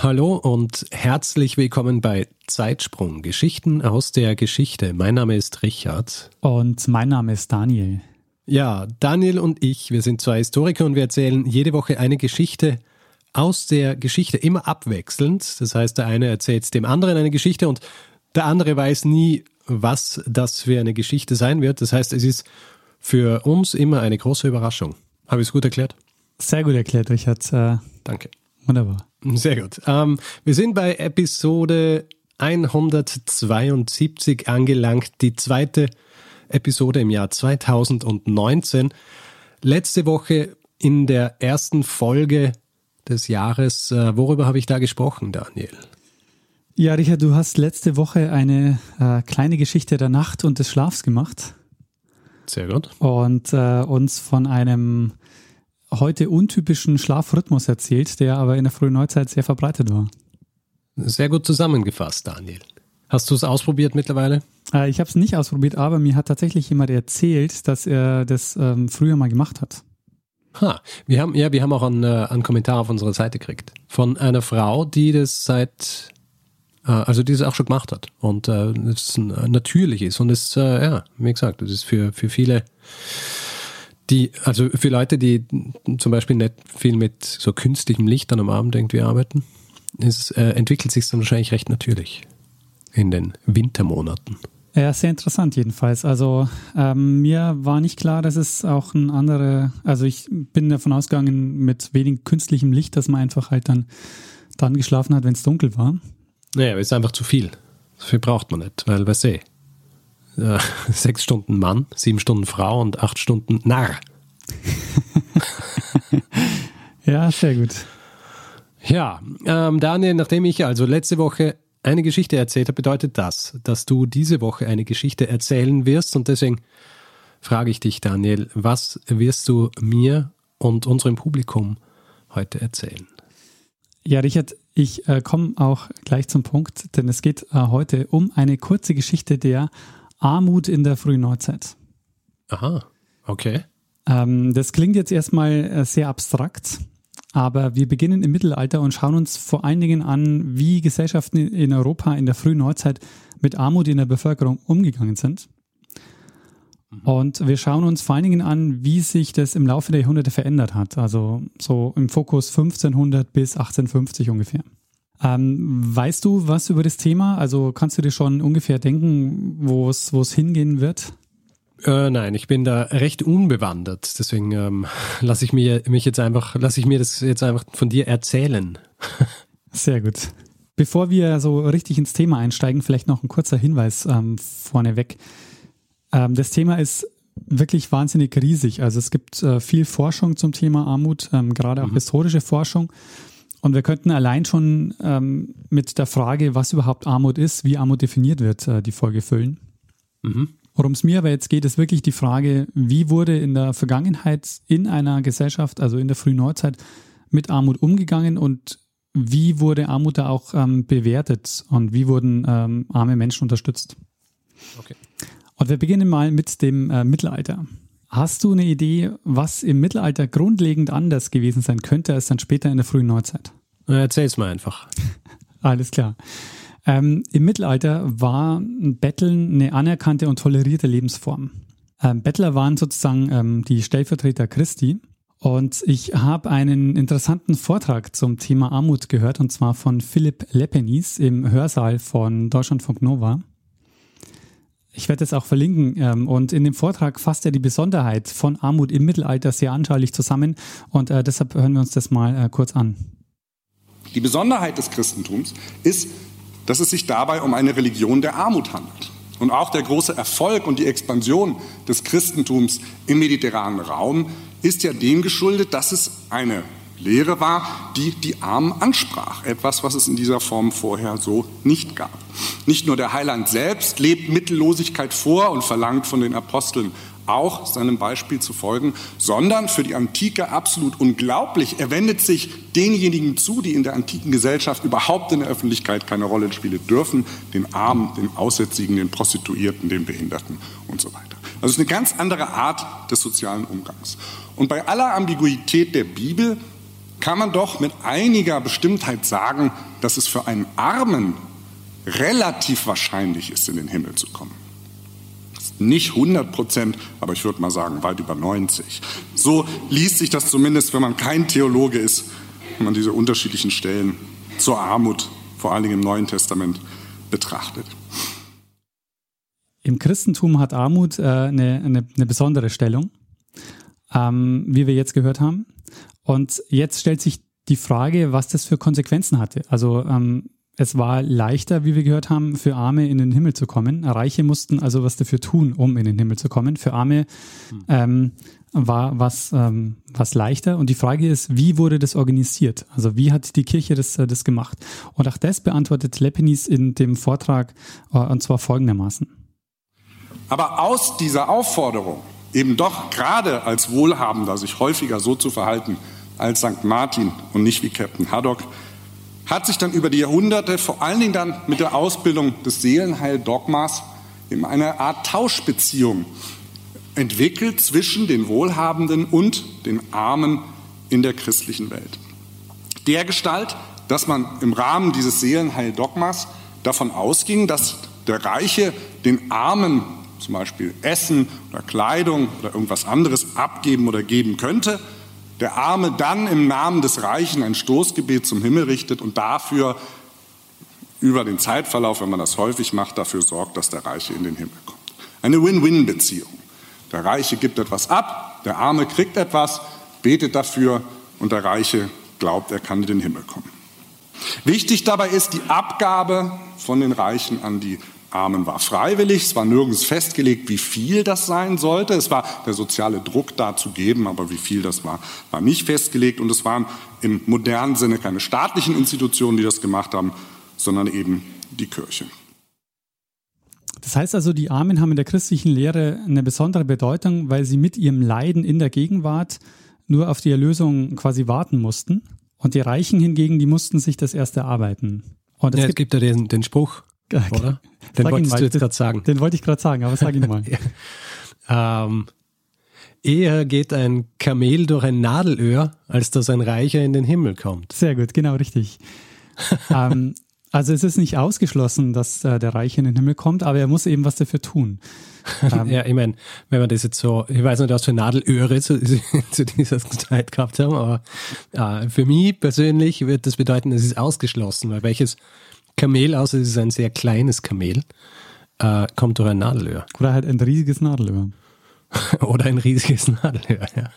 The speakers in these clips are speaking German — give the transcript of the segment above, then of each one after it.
Hallo und herzlich willkommen bei Zeitsprung, Geschichten aus der Geschichte. Mein Name ist Richard. Und mein Name ist Daniel. Ja, Daniel und ich, wir sind zwei Historiker und wir erzählen jede Woche eine Geschichte aus der Geschichte, immer abwechselnd. Das heißt, der eine erzählt dem anderen eine Geschichte und der andere weiß nie, was das für eine Geschichte sein wird. Das heißt, es ist für uns immer eine große Überraschung. Habe ich es gut erklärt? Sehr gut erklärt, Richard. Äh, Danke. Wunderbar. Sehr gut. Ähm, wir sind bei Episode 172 angelangt, die zweite Episode im Jahr 2019. Letzte Woche in der ersten Folge des Jahres, äh, worüber habe ich da gesprochen, Daniel? Ja, Richard, du hast letzte Woche eine äh, kleine Geschichte der Nacht und des Schlafs gemacht. Sehr gut. Und äh, uns von einem heute untypischen Schlafrhythmus erzählt, der aber in der frühen Neuzeit sehr verbreitet war. Sehr gut zusammengefasst, Daniel. Hast du es ausprobiert mittlerweile? Äh, ich habe es nicht ausprobiert, aber mir hat tatsächlich jemand erzählt, dass er das ähm, früher mal gemacht hat. Ha, wir haben, ja, wir haben auch einen, äh, einen Kommentar auf unserer Seite gekriegt. Von einer Frau, die das seit, äh, also die das auch schon gemacht hat. Und äh, es natürlich ist. Und es, äh, ja, wie gesagt, das ist für, für viele die, also für Leute, die zum Beispiel nicht viel mit so künstlichem Licht dann am Abend irgendwie arbeiten, es äh, entwickelt sich dann wahrscheinlich recht natürlich in den Wintermonaten. Ja, sehr interessant jedenfalls. Also ähm, mir war nicht klar, dass es auch ein andere, also ich bin davon ausgegangen mit wenig künstlichem Licht, dass man einfach halt dann dann geschlafen hat, wenn es dunkel war. Naja, aber ist einfach zu viel. So viel braucht man nicht, weil, weißt du, äh, sechs Stunden Mann, sieben Stunden Frau und acht Stunden Narr. ja, sehr gut. Ja, ähm, Daniel, nachdem ich also letzte Woche eine Geschichte erzählt habe, bedeutet das, dass du diese Woche eine Geschichte erzählen wirst und deswegen frage ich dich, Daniel, was wirst du mir und unserem Publikum heute erzählen? Ja, Richard, ich äh, komme auch gleich zum Punkt, denn es geht äh, heute um eine kurze Geschichte der Armut in der frühen Neuzeit. Aha, okay. Ähm, das klingt jetzt erstmal äh, sehr abstrakt, aber wir beginnen im Mittelalter und schauen uns vor allen Dingen an, wie Gesellschaften in Europa in der frühen Neuzeit mit Armut in der Bevölkerung umgegangen sind. Mhm. Und wir schauen uns vor allen Dingen an, wie sich das im Laufe der Jahrhunderte verändert hat. Also so im Fokus 1500 bis 1850 ungefähr. Ähm, weißt du was über das Thema? Also kannst du dir schon ungefähr denken, wo es hingehen wird? Äh, nein, ich bin da recht unbewandert. Deswegen ähm, lasse ich mir mich jetzt einfach, lasse ich mir das jetzt einfach von dir erzählen. Sehr gut. Bevor wir so richtig ins Thema einsteigen, vielleicht noch ein kurzer Hinweis ähm, vorneweg. Ähm, das Thema ist wirklich wahnsinnig riesig. Also es gibt äh, viel Forschung zum Thema Armut, ähm, gerade auch mhm. historische Forschung. Und wir könnten allein schon ähm, mit der Frage, was überhaupt Armut ist, wie Armut definiert wird, äh, die Folge füllen. Mhm. Worum es mir aber jetzt geht, ist wirklich die Frage, wie wurde in der Vergangenheit in einer Gesellschaft, also in der frühen Neuzeit, mit Armut umgegangen und wie wurde Armut da auch ähm, bewertet und wie wurden ähm, arme Menschen unterstützt? Okay. Und wir beginnen mal mit dem äh, Mittelalter. Hast du eine Idee, was im Mittelalter grundlegend anders gewesen sein könnte als dann später in der frühen Neuzeit? Erzähl's mal einfach. Alles klar. Ähm, Im Mittelalter war Betteln eine anerkannte und tolerierte Lebensform. Ähm, Bettler waren sozusagen ähm, die Stellvertreter Christi. Und ich habe einen interessanten Vortrag zum Thema Armut gehört, und zwar von Philipp Lepenis im Hörsaal von Deutschlandfunk Nova. Ich werde es auch verlinken. Ähm, und in dem Vortrag fasst er die Besonderheit von Armut im Mittelalter sehr anschaulich zusammen. Und äh, deshalb hören wir uns das mal äh, kurz an. Die Besonderheit des Christentums ist, dass es sich dabei um eine Religion der Armut handelt. Und auch der große Erfolg und die Expansion des Christentums im mediterranen Raum ist ja dem geschuldet, dass es eine Lehre war, die die Armen ansprach. Etwas, was es in dieser Form vorher so nicht gab. Nicht nur der Heiland selbst lebt Mittellosigkeit vor und verlangt von den Aposteln auch seinem Beispiel zu folgen, sondern für die Antike absolut unglaublich. Er wendet sich denjenigen zu, die in der antiken Gesellschaft überhaupt in der Öffentlichkeit keine Rolle spielen dürfen, den Armen, den Aussätzigen, den Prostituierten, den Behinderten und so weiter. Also es ist eine ganz andere Art des sozialen Umgangs. Und bei aller Ambiguität der Bibel kann man doch mit einiger Bestimmtheit sagen, dass es für einen Armen relativ wahrscheinlich ist, in den Himmel zu kommen. Nicht 100 Prozent, aber ich würde mal sagen weit über 90. So liest sich das zumindest, wenn man kein Theologe ist, wenn man diese unterschiedlichen Stellen zur Armut, vor allen Dingen im Neuen Testament, betrachtet. Im Christentum hat Armut äh, eine, eine, eine, besondere Stellung, ähm, wie wir jetzt gehört haben. Und jetzt stellt sich die Frage, was das für Konsequenzen hatte. Also ähm, es war leichter, wie wir gehört haben, für Arme in den Himmel zu kommen. Reiche mussten also was dafür tun, um in den Himmel zu kommen. Für Arme ähm, war was, ähm, was leichter. Und die Frage ist, wie wurde das organisiert? Also wie hat die Kirche das, äh, das gemacht? Und auch das beantwortet Lepenis in dem Vortrag, äh, und zwar folgendermaßen. Aber aus dieser Aufforderung, eben doch gerade als Wohlhabender sich häufiger so zu verhalten als St. Martin und nicht wie Captain Haddock, hat sich dann über die Jahrhunderte, vor allen Dingen dann mit der Ausbildung des Seelenheil-Dogmas, in eine Art Tauschbeziehung entwickelt zwischen den Wohlhabenden und den Armen in der christlichen Welt. Der Gestalt, dass man im Rahmen dieses Seelenheil-Dogmas davon ausging, dass der Reiche den Armen zum Beispiel Essen oder Kleidung oder irgendwas anderes abgeben oder geben könnte, der Arme dann im Namen des Reichen ein Stoßgebet zum Himmel richtet und dafür über den Zeitverlauf, wenn man das häufig macht, dafür sorgt, dass der Reiche in den Himmel kommt. Eine Win-Win-Beziehung. Der Reiche gibt etwas ab, der Arme kriegt etwas, betet dafür und der Reiche glaubt, er kann in den Himmel kommen. Wichtig dabei ist die Abgabe von den Reichen an die Armen war freiwillig, es war nirgends festgelegt, wie viel das sein sollte. Es war der soziale Druck da zu geben, aber wie viel das war, war nicht festgelegt. Und es waren im modernen Sinne keine staatlichen Institutionen, die das gemacht haben, sondern eben die Kirche. Das heißt also, die Armen haben in der christlichen Lehre eine besondere Bedeutung, weil sie mit ihrem Leiden in der Gegenwart nur auf die Erlösung quasi warten mussten. Und die Reichen hingegen, die mussten sich das erst erarbeiten. Und es, ja, es gibt, gibt ja den, den Spruch, oder? Den sag wolltest mal, du jetzt gerade sagen. Den wollte ich gerade sagen, aber sag ihn mal. ähm, eher geht ein Kamel durch ein Nadelöhr, als dass ein Reicher in den Himmel kommt. Sehr gut, genau richtig. ähm, also es ist nicht ausgeschlossen, dass äh, der Reiche in den Himmel kommt, aber er muss eben was dafür tun. Ähm, ja, ich meine, wenn man das jetzt so, ich weiß nicht, was für Nadelöhre zu, zu dieser Zeit gehabt haben, aber äh, für mich persönlich wird das bedeuten, es ist ausgeschlossen, weil welches Kamel, außer es ist ein sehr kleines Kamel, äh, kommt durch ein Nadelöhr. Oder halt ein riesiges Nadelöhr. Oder ein riesiges Nadelöhr, ja.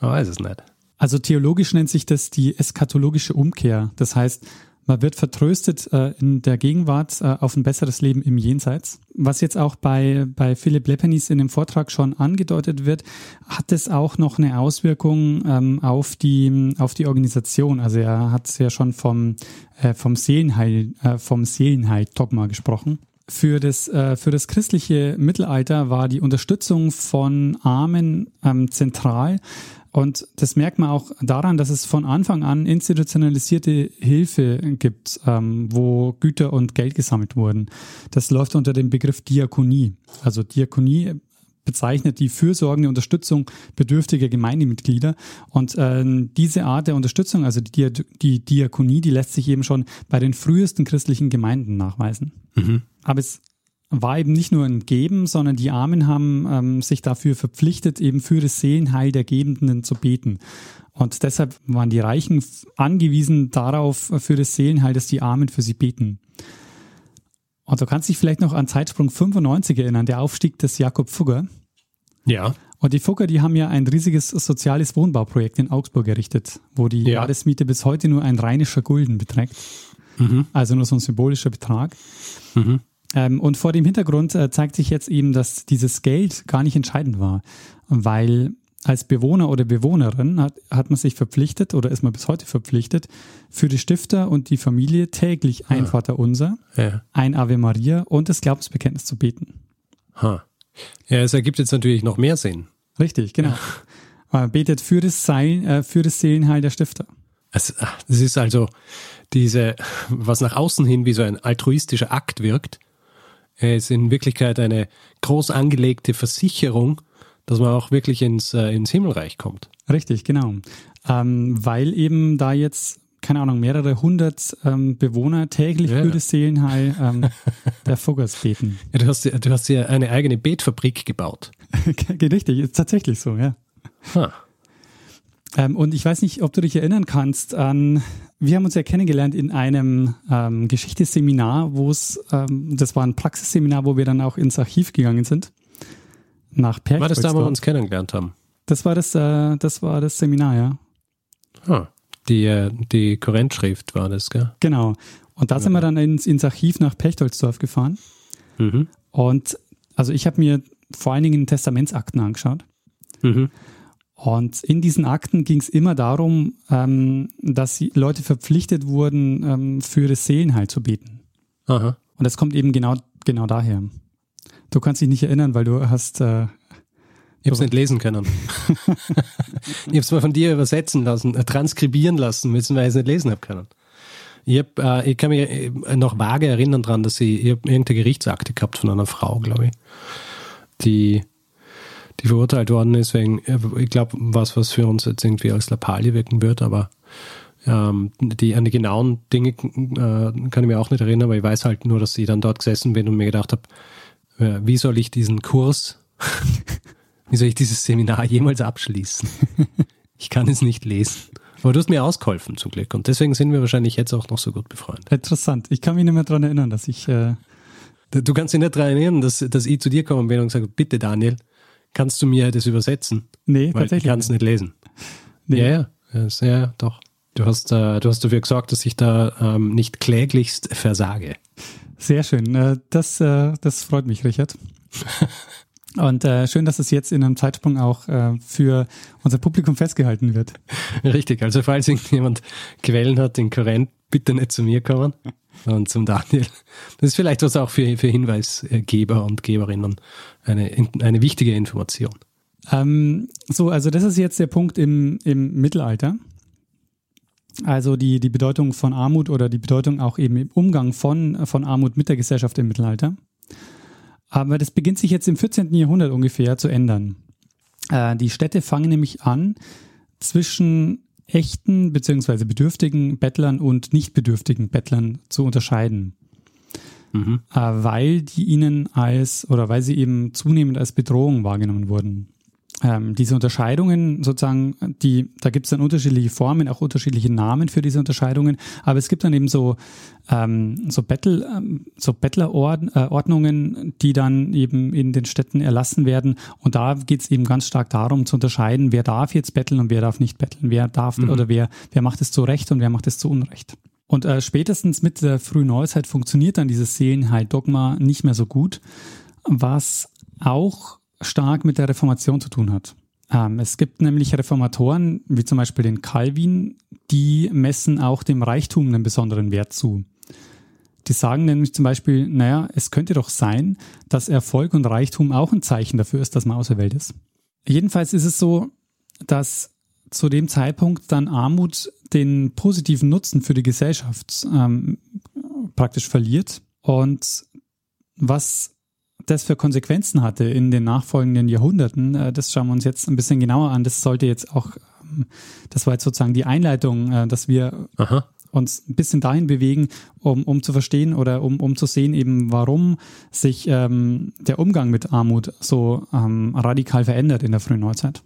Man weiß es nicht. Also theologisch nennt sich das die eskatologische Umkehr. Das heißt, man wird vertröstet äh, in der Gegenwart äh, auf ein besseres Leben im Jenseits. Was jetzt auch bei, bei Philipp Lepenis in dem Vortrag schon angedeutet wird, hat es auch noch eine Auswirkung ähm, auf, die, auf die Organisation. Also er hat ja schon vom, äh, vom Seelenheil, äh, vom Seelenheil-Dogma gesprochen. Für das, äh, für das christliche Mittelalter war die Unterstützung von Armen ähm, zentral. Und das merkt man auch daran, dass es von Anfang an institutionalisierte Hilfe gibt, ähm, wo Güter und Geld gesammelt wurden. Das läuft unter dem Begriff Diakonie. Also Diakonie bezeichnet die fürsorgende Unterstützung bedürftiger Gemeindemitglieder. Und äh, diese Art der Unterstützung, also die, die Diakonie, die lässt sich eben schon bei den frühesten christlichen Gemeinden nachweisen. Mhm. Aber es war eben nicht nur ein Geben, sondern die Armen haben ähm, sich dafür verpflichtet, eben für das Seelenheil der Gebenden zu beten. Und deshalb waren die Reichen angewiesen darauf, für das Seelenheil, dass die Armen für sie beten. Und du kannst dich vielleicht noch an Zeitsprung 95 erinnern, der Aufstieg des Jakob Fugger. Ja. Und die Fugger, die haben ja ein riesiges soziales Wohnbauprojekt in Augsburg errichtet, wo die ja. Jahresmiete bis heute nur ein rheinischer Gulden beträgt. Mhm. Also nur so ein symbolischer Betrag. Mhm. Ähm, und vor dem Hintergrund äh, zeigt sich jetzt eben, dass dieses Geld gar nicht entscheidend war, weil als Bewohner oder Bewohnerin hat, hat man sich verpflichtet oder ist man bis heute verpflichtet, für die Stifter und die Familie täglich ein Vaterunser, Ja. ein Ave Maria und das Glaubensbekenntnis zu beten. Ha. Ja, es ergibt jetzt natürlich noch mehr Sinn. Richtig, genau. Man betet für das, Seil, äh, für das Seelenheil der Stifter. Es, das ist also diese, was nach außen hin wie so ein altruistischer Akt wirkt, ist in Wirklichkeit eine groß angelegte Versicherung, dass man auch wirklich ins, äh, ins Himmelreich kommt. Richtig, genau. Ähm, weil eben da jetzt, keine Ahnung, mehrere hundert ähm, Bewohner täglich Ja. für das Seelenheil ähm, der Fuggers beten. Ja, du hast, du hast dir eine eigene Betfabrik gebaut. Richtig, ist tatsächlich so, ja. Ha. Ähm, und ich weiß nicht, ob du dich erinnern kannst an, wir haben uns ja kennengelernt in einem ähm, Geschichtsseminar, wo es, ähm, das war ein Praxisseminar, wo wir dann auch ins Archiv gegangen sind. Nach War das da, wo wir uns kennengelernt haben? Das war das, äh, das war das Seminar, ja. Ha. Die, äh, die Korrentschrift war das, gell? Genau. Und da sind wir dann ins, ins Archiv nach Pechtoldsdorf gefahren. Mhm. Und also ich habe mir vor allen Dingen Testamentsakten angeschaut. Mhm. Und in diesen Akten ging es immer darum, ähm, dass Leute verpflichtet wurden, ähm, für das Seelenheil zu beten. Aha. Und das kommt eben genau, genau daher. Du kannst dich nicht erinnern, weil du hast, äh, Ich habe es nicht lesen können. ich habe es mal von dir übersetzen lassen, äh, transkribieren lassen müssen, weil ich es nicht lesen habe können. Ich, hab, äh, ich kann mich äh, noch vage erinnern dran, dass ich, ich irgendeine Gerichtsakte gehabt von einer Frau, glaube ich, die, die verurteilt worden ist wegen, äh, ich glaube, was, was für uns jetzt irgendwie als Lappalie wirken wird, aber ähm, die, an die genauen Dinge äh, kann ich mir auch nicht erinnern, aber ich weiß halt nur, dass ich dann dort gesessen bin und mir gedacht habe, äh, wie soll ich diesen Kurs wie soll ich dieses Seminar jemals abschließen? Ich kann es nicht lesen. Aber du hast mir ausgeholfen zum Glück und deswegen sind wir wahrscheinlich jetzt auch noch so gut befreundet. interessant. Ich kann mich nicht mehr daran erinnern, dass ich, äh, Du kannst dich nicht daran erinnern, dass, dass ich zu dir gekommen bin und gesagt habe, bitte Daniel, kannst du mir das übersetzen? nee, Weil ich tatsächlich. kann es nicht lesen. Nee. Ja, ja, ja, ja, doch. Du hast, äh, du hast dafür gesorgt, dass ich da ähm, nicht kläglichst versage. Sehr schön. Äh, Das, äh, das freut mich, Richard. Und äh, schön, dass es jetzt in einem Zeitsprung auch äh, für unser Publikum festgehalten wird. Richtig, also falls irgendjemand Quellen hat in Korinth, bitte nicht zu mir kommen, sondern zum Daniel. Das ist vielleicht was auch für, für Hinweisgeber und Geberinnen eine, eine wichtige Information. Ähm, so, also das ist jetzt der Punkt im, im Mittelalter. Also die, die Bedeutung von Armut oder die Bedeutung auch eben im Umgang von, von Armut mit der Gesellschaft im Mittelalter. Aber das beginnt sich jetzt im 14. Jahrhundert ungefähr zu ändern. Äh, die Städte fangen nämlich an, zwischen echten bzw. bedürftigen Bettlern und nicht bedürftigen Bettlern zu unterscheiden. Mhm. Äh, weil die ihnen als oder weil sie eben zunehmend als Bedrohung wahrgenommen wurden. Ähm, diese Unterscheidungen sozusagen, die, da gibt es dann unterschiedliche Formen, auch unterschiedliche Namen für diese Unterscheidungen, aber es gibt dann eben so, ähm, so, Bettel, ähm, so Bettlerordnungen, die dann eben in den Städten erlassen werden. Und da geht es eben ganz stark darum zu unterscheiden, wer darf jetzt betteln und wer darf nicht betteln, wer darf oder wer, wer macht es zu Recht und wer macht es zu Unrecht. Und äh, spätestens mit der frühen Neuzeit funktioniert dann dieses Seelenheil-Dogma nicht mehr so gut, was auch stark mit der Reformation zu tun hat. Ähm, es gibt nämlich Reformatoren, wie zum Beispiel den Calvin, die messen auch dem Reichtum einen besonderen Wert zu. Die sagen nämlich zum Beispiel, naja, es könnte doch sein, dass Erfolg und Reichtum auch ein Zeichen dafür ist, dass man auserwählt ist. Jedenfalls ist es so, dass zu dem Zeitpunkt dann Armut den positiven Nutzen für die Gesellschaft ähm, praktisch verliert. Und was das für Konsequenzen hatte in den nachfolgenden Jahrhunderten, äh, das schauen wir uns jetzt ein bisschen genauer an. Das sollte jetzt auch, ähm, das war jetzt sozusagen die Einleitung, äh, dass wir Aha. uns ein bisschen dahin bewegen, um, um zu verstehen oder um, um zu sehen, eben warum sich ähm, der Umgang mit Armut so ähm, radikal verändert in der frühen Neuzeit.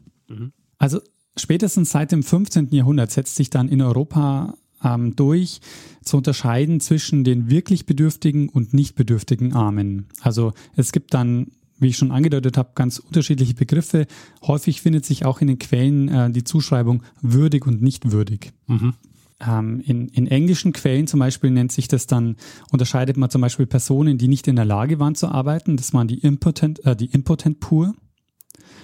Also spätestens seit dem 15. Jahrhundert setzt sich dann in Europa ähm, durch, zu unterscheiden zwischen den wirklich bedürftigen und nicht bedürftigen Armen. Also es gibt dann, wie ich schon angedeutet habe, ganz unterschiedliche Begriffe. Häufig findet sich auch in den Quellen äh, die Zuschreibung würdig und nicht würdig. Ähm, in, in englischen Quellen zum Beispiel nennt sich das dann, unterscheidet man zum Beispiel Personen, die nicht in der Lage waren zu arbeiten. Das waren die impotent, äh, die impotent poor.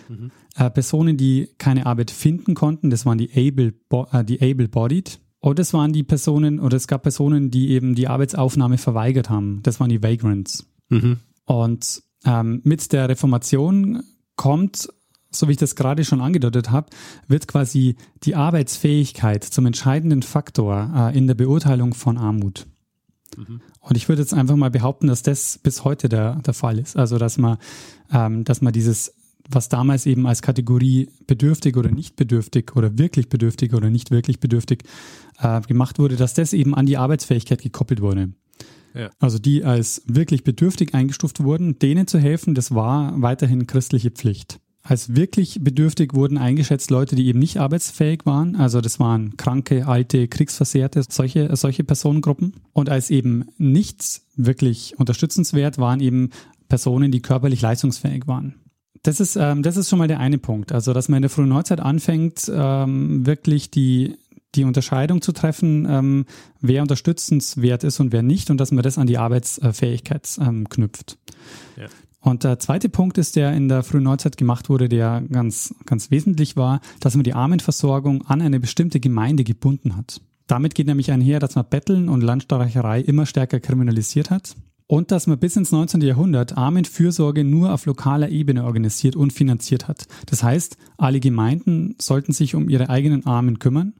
Mhm. Äh, Personen, die keine Arbeit finden konnten, das waren die able, äh, die able-bodied. Oder es waren die Personen, oder es gab Personen, die eben die Arbeitsaufnahme verweigert haben. Das waren die Vagrants. Mhm. Und ähm, mit der Reformation kommt, so wie ich das gerade schon angedeutet habe, wird quasi die Arbeitsfähigkeit zum entscheidenden Faktor äh, in der Beurteilung von Armut. Mhm. Und ich würde jetzt einfach mal behaupten, dass das bis heute der, der Fall ist. Also dass man, ähm, dass man dieses, was damals eben als Kategorie bedürftig oder nicht bedürftig oder wirklich bedürftig oder nicht wirklich bedürftig äh, gemacht wurde, dass das eben an die Arbeitsfähigkeit gekoppelt wurde. Ja. Also die als wirklich bedürftig eingestuft wurden, denen zu helfen, das war weiterhin christliche Pflicht. Als wirklich bedürftig wurden eingeschätzt Leute, die eben nicht arbeitsfähig waren. Also das waren kranke, alte, kriegsversehrte, solche, solche Personengruppen. Und als eben nichts wirklich unterstützenswert waren eben Personen, die körperlich leistungsfähig waren. Das ist, ähm, das ist schon mal der eine Punkt. Also, dass man in der frühen Neuzeit anfängt, ähm, wirklich die, die Unterscheidung zu treffen, ähm, wer unterstützenswert ist und wer nicht und dass man das an die Arbeitsfähigkeit ähm, knüpft. Ja. Und der zweite Punkt ist, der in der frühen Neuzeit gemacht wurde, der ganz, ganz wesentlich war, dass man die Armenversorgung an eine bestimmte Gemeinde gebunden hat. Damit geht nämlich einher, dass man Betteln und Landstreicherei immer stärker kriminalisiert hat und dass man bis ins 19. Jahrhundert Armenfürsorge nur auf lokaler Ebene organisiert und finanziert hat. Das heißt, alle Gemeinden sollten sich um ihre eigenen Armen kümmern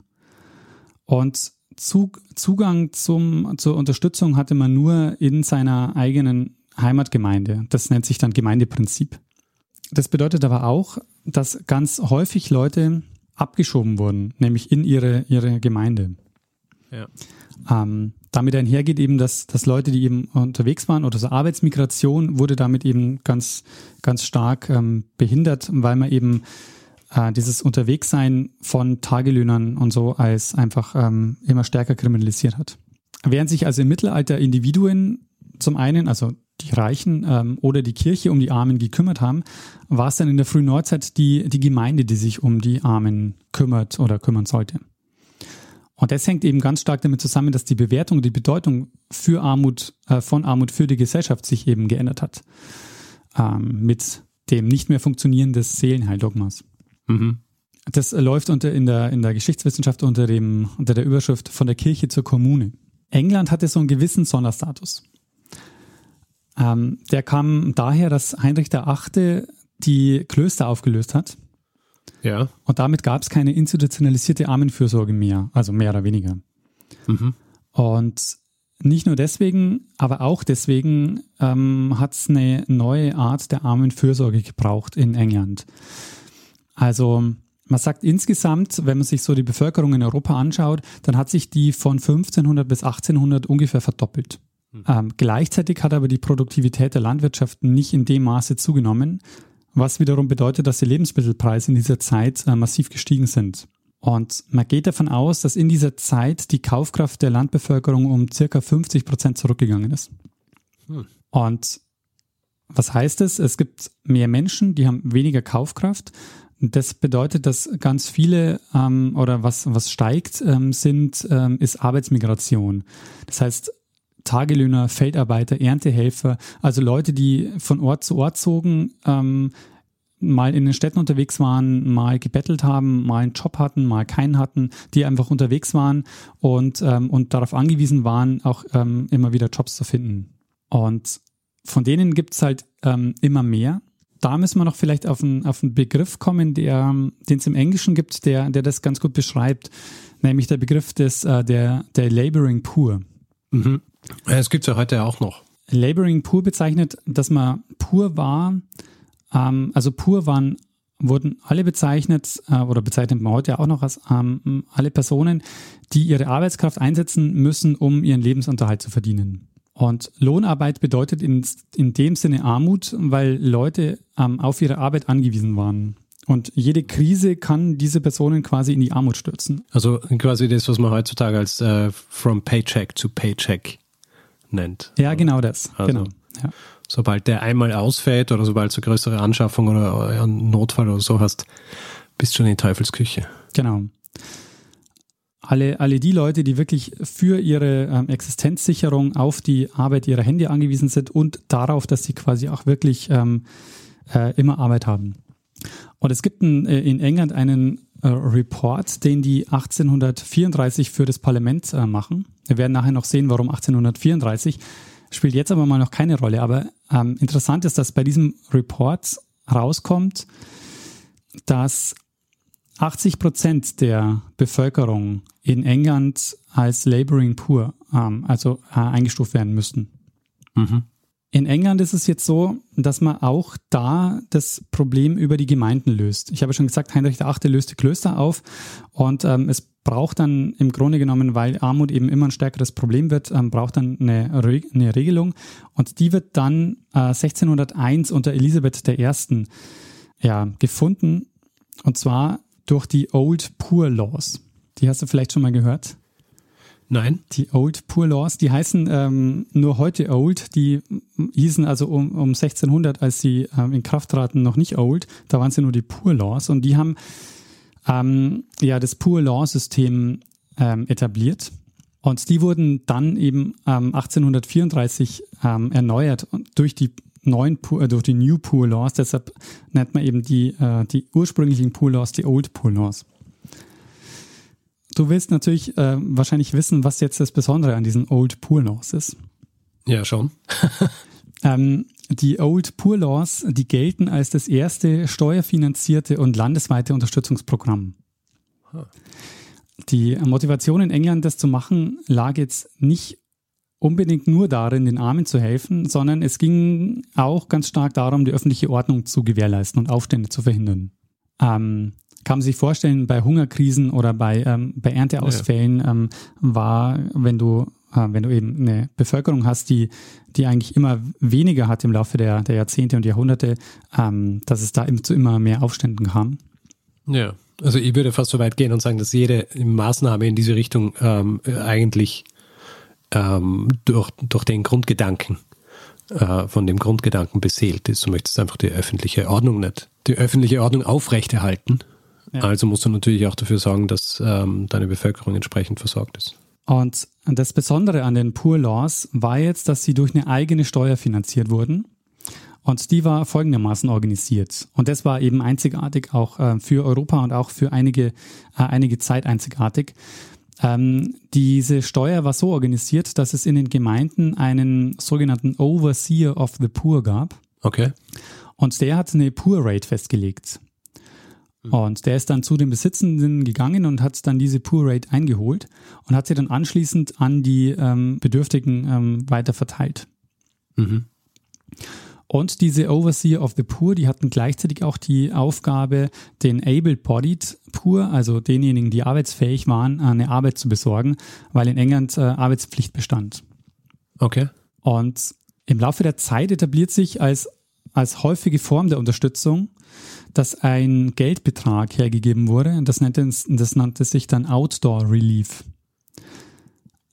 und Zugang zum, zur Unterstützung hatte man nur in seiner eigenen Heimatgemeinde. Das nennt sich dann Gemeindeprinzip. Das bedeutet aber auch, dass ganz häufig Leute abgeschoben wurden, nämlich in ihre, ihre Gemeinde. Ja. Ähm, damit einhergeht eben, dass, dass Leute, die eben unterwegs waren oder so Arbeitsmigration wurde damit eben ganz, ganz stark ähm, behindert, weil man eben äh, dieses Unterwegssein von Tagelöhnern und so als einfach ähm, immer stärker kriminalisiert hat. Während sich also im Mittelalter Individuen zum einen, also die Reichen ähm, oder die Kirche um die Armen gekümmert haben, war es dann in der frühen Neuzeit die, die Gemeinde, die sich um die Armen kümmert oder kümmern sollte. Und das hängt eben ganz stark damit zusammen, dass die Bewertung, die Bedeutung für Armut, äh, von Armut für die Gesellschaft sich eben geändert hat. Ähm, mit dem nicht mehr Funktionieren des Seelenheildogmas. Mhm. Das läuft unter, in, der, in der Geschichtswissenschaft unter, dem, unter der Überschrift von der Kirche zur Kommune. England hatte so einen gewissen Sonderstatus. Ähm, der kam daher, dass Heinrich VIII. die Klöster aufgelöst hat. Ja. Und damit gab es keine institutionalisierte Armenfürsorge mehr, also mehr oder weniger. Mhm. Und nicht nur deswegen, aber auch deswegen ähm, hat es eine neue Art der Armenfürsorge gebraucht in England. Also man sagt insgesamt, wenn man sich so die Bevölkerung in Europa anschaut, dann hat sich die von 1500 bis 1800 ungefähr verdoppelt. Mhm. Ähm, gleichzeitig hat aber die Produktivität der Landwirtschaft nicht in dem Maße zugenommen, was wiederum bedeutet, dass die Lebensmittelpreise in dieser Zeit äh, massiv gestiegen sind. Und man geht davon aus, dass in dieser Zeit die Kaufkraft der Landbevölkerung um circa 50 Prozent zurückgegangen ist. Hm. Und was heißt es? Es gibt mehr Menschen, die haben weniger Kaufkraft. Das bedeutet, dass ganz viele ähm, oder was, was steigt, ähm, sind, ähm, ist Arbeitsmigration. Das heißt, Tagelöhner, Feldarbeiter, Erntehelfer, also Leute, die von Ort zu Ort zogen, ähm, mal in den Städten unterwegs waren, mal gebettelt haben, mal einen Job hatten, mal keinen hatten, die einfach unterwegs waren und, ähm, und darauf angewiesen waren, auch ähm, immer wieder Jobs zu finden. Und von denen gibt's halt ähm, immer mehr. Da müssen wir noch vielleicht auf einen, auf einen Begriff kommen, der, den es im Englischen gibt, der, der das ganz gut beschreibt, nämlich der Begriff des, äh, der, der Laboring Poor. Mhm. Es gibt es ja heute auch noch. Laboring pur bezeichnet, dass man pur war, ähm, also pur waren, wurden alle bezeichnet äh, oder bezeichnet man heute auch noch als ähm, alle Personen, die ihre Arbeitskraft einsetzen müssen, um ihren Lebensunterhalt zu verdienen. Und Lohnarbeit bedeutet in, in dem Sinne Armut, weil Leute ähm, auf ihre Arbeit angewiesen waren. Und jede Krise kann diese Personen quasi in die Armut stürzen. Also quasi das, was man heutzutage als äh, from paycheck to paycheck nennt. Ja, genau das. Also, genau. Ja. Sobald der einmal ausfällt oder sobald du größere Anschaffung oder einen Notfall oder so hast, bist du schon in Teufelsküche. Genau. Alle, alle die Leute, die wirklich für ihre ähm, Existenzsicherung auf die Arbeit ihrer Hände angewiesen sind und darauf, dass sie quasi auch wirklich ähm, äh, immer Arbeit haben. Und es gibt ein, äh, in England einen äh, Report, den die 1834 für das Parlament äh, machen. Wir werden nachher noch sehen, warum 1834. Spielt jetzt aber mal noch keine Rolle. Aber ähm, interessant ist, dass bei diesem Report rauskommt, dass 80 Prozent der Bevölkerung in England als Laboring Poor, ähm, also äh, eingestuft werden müssten. Mhm. In England ist es jetzt so, dass man auch da das Problem über die Gemeinden löst. Ich habe schon gesagt, Heinrich VIII. löst die Klöster auf und ähm, es braucht dann im Grunde genommen, weil Armut eben immer ein stärkeres Problem wird, ähm, braucht dann eine, Re eine Regelung und die wird dann äh, 1601 unter Elisabeth I. Ja, gefunden und zwar durch die Old Poor Laws. Die hast du vielleicht schon mal gehört? Nein. Die Old Poor Laws, die heißen ähm, nur heute Old. Die hießen also um, um 1600, als sie ähm, in Kraft traten, noch nicht Old. Da waren sie nur die Poor Laws und die haben ähm, ja das Poor Law System ähm, etabliert. Und die wurden dann eben ähm, 1834 ähm, erneuert durch die neuen Poor, äh, durch die New Poor Laws. Deshalb nennt man eben die, äh, die ursprünglichen Poor Laws die Old Poor Laws. Du willst natürlich äh, wahrscheinlich wissen, was jetzt das Besondere an diesen Old Poor Laws ist. Ja, schon. ähm, die Old Poor Laws, die gelten als das erste steuerfinanzierte und landesweite Unterstützungsprogramm. Die Motivation in England, das zu machen, lag jetzt nicht unbedingt nur darin, den Armen zu helfen, sondern es ging auch ganz stark darum, die öffentliche Ordnung zu gewährleisten und Aufstände zu verhindern. Ähm, kann man sich vorstellen, bei Hungerkrisen oder bei, ähm, bei Ernteausfällen ja. ähm, war, wenn du, äh, wenn du eben eine Bevölkerung hast, die, die eigentlich immer weniger hat im Laufe der, der Jahrzehnte und Jahrhunderte, ähm, dass es da zu immer mehr Aufständen kam. Ja, also ich würde fast so weit gehen und sagen, dass jede Maßnahme in diese Richtung ähm, eigentlich ähm, durch, durch den Grundgedanken äh, von dem Grundgedanken beseelt ist. Du möchtest einfach die öffentliche Ordnung nicht, die öffentliche Ordnung aufrechterhalten ja. Also musst du natürlich auch dafür sorgen, dass ähm, deine Bevölkerung entsprechend versorgt ist. Und das Besondere an den Poor Laws war jetzt, dass sie durch eine eigene Steuer finanziert wurden. Und die war folgendermaßen organisiert. Und das war eben einzigartig auch äh, für Europa und auch für einige, äh, einige Zeit einzigartig. Ähm, diese Steuer war so organisiert, dass es in den Gemeinden einen sogenannten Overseer of the Poor gab. Okay. Und der hat eine Poor Rate festgelegt. Mhm. Und der ist dann zu den Besitzenden gegangen und hat dann diese Poor Rate eingeholt und hat sie dann anschließend an die ähm, Bedürftigen ähm, weiter verteilt. Mhm. Und diese Overseer of the Poor, die hatten gleichzeitig auch die Aufgabe, den Able-Bodied Poor, also denjenigen, die arbeitsfähig waren, eine Arbeit zu besorgen, weil in England äh, Arbeitspflicht bestand. Okay. Und im Laufe der Zeit etabliert sich als, als häufige Form der Unterstützung dass ein Geldbetrag hergegeben wurde. Das nannte, das nannte sich dann Outdoor Relief.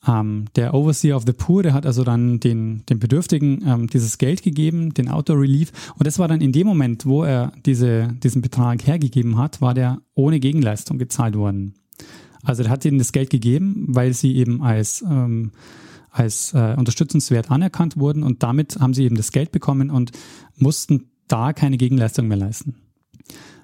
Ähm, der Overseer of the Poor, der hat also dann den, den Bedürftigen ähm, dieses Geld gegeben, den Outdoor Relief. Und das war dann in dem Moment, wo er diese, diesen Betrag hergegeben hat, war der ohne Gegenleistung gezahlt worden. Also der hat ihnen das Geld gegeben, weil sie eben als, ähm, als äh, unterstützenswert anerkannt wurden und damit haben sie eben das Geld bekommen und mussten da keine Gegenleistung mehr leisten.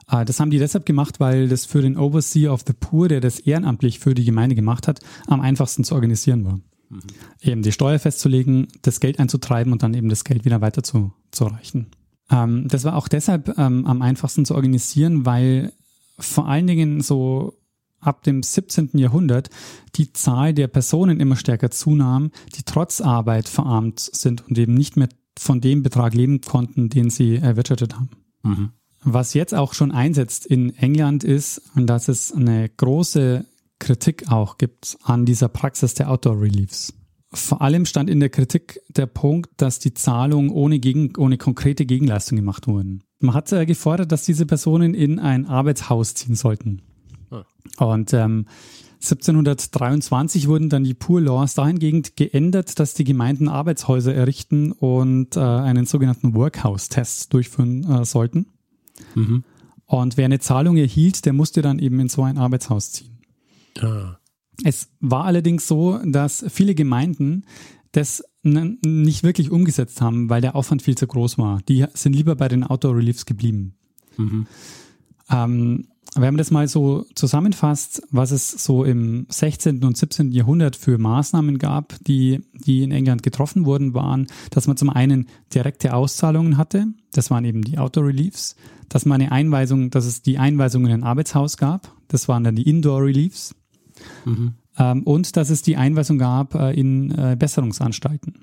Äh, das haben die deshalb gemacht, weil das für den Overseer of the Poor, der das ehrenamtlich für die Gemeinde gemacht hat, am einfachsten zu organisieren war. Mhm. Eben die Steuer festzulegen, das Geld einzutreiben und dann eben das Geld wieder weiter zu, zu reichen. Ähm, das war auch deshalb ähm, am einfachsten zu organisieren, weil vor allen Dingen so ab dem 17. Jahrhundert die Zahl der Personen immer stärker zunahm, die trotz Arbeit verarmt sind und eben nicht mehr von dem Betrag leben konnten, den sie erwirtschaftet haben. Mhm. Was jetzt auch schon einsetzt in England ist, dass es eine große Kritik auch gibt an dieser Praxis der Outdoor Reliefs. Vor allem stand in der Kritik der Punkt, dass die Zahlungen ohne, Gegen, ohne konkrete Gegenleistung gemacht wurden. Man hat äh, gefordert, dass diese Personen in ein Arbeitshaus ziehen sollten. Ah. Und ähm, 1723 wurden dann die Poor Laws dahingehend geändert, dass die Gemeinden Arbeitshäuser errichten und äh, einen sogenannten Workhouse-Test durchführen äh, sollten. Mhm. Und wer eine Zahlung erhielt, der musste dann eben in so ein Arbeitshaus ziehen. Ah. Es war allerdings so, dass viele Gemeinden das nicht wirklich umgesetzt haben, weil der Aufwand viel zu groß war. Die sind lieber bei den Outdoor Reliefs geblieben. Mhm. Ähm, wenn man das mal so zusammenfasst, was es so im 16. und 17. Jahrhundert für Maßnahmen gab, die, die in England getroffen wurden, waren, dass man zum einen direkte Auszahlungen hatte, das waren eben die Auto-Reliefs, dass man eine Einweisung, dass es die Einweisung in ein Arbeitshaus gab, das waren dann die Indoor-Reliefs, mhm. ähm, und dass es die Einweisung gab äh, in äh, Besserungsanstalten.